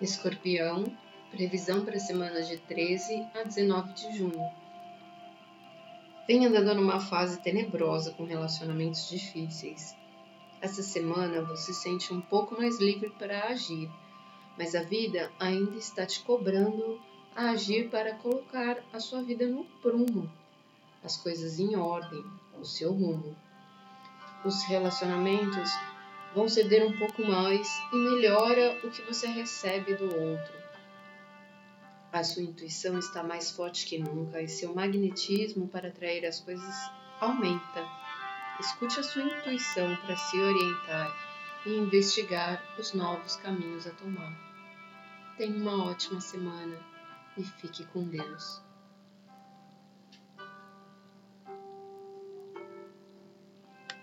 Escorpião, previsão para semanas de 13 a 19 de junho. Vem andando numa fase tenebrosa com relacionamentos difíceis. Essa semana você se sente um pouco mais livre para agir, mas a vida ainda está te cobrando a agir para colocar a sua vida no prumo, as coisas em ordem, o seu rumo. Os relacionamentos vão ceder um pouco mais e melhora o que você recebe do outro. A sua intuição está mais forte que nunca e seu magnetismo para atrair as coisas aumenta. Escute a sua intuição para se orientar e investigar os novos caminhos a tomar. Tenha uma ótima semana e fique com Deus.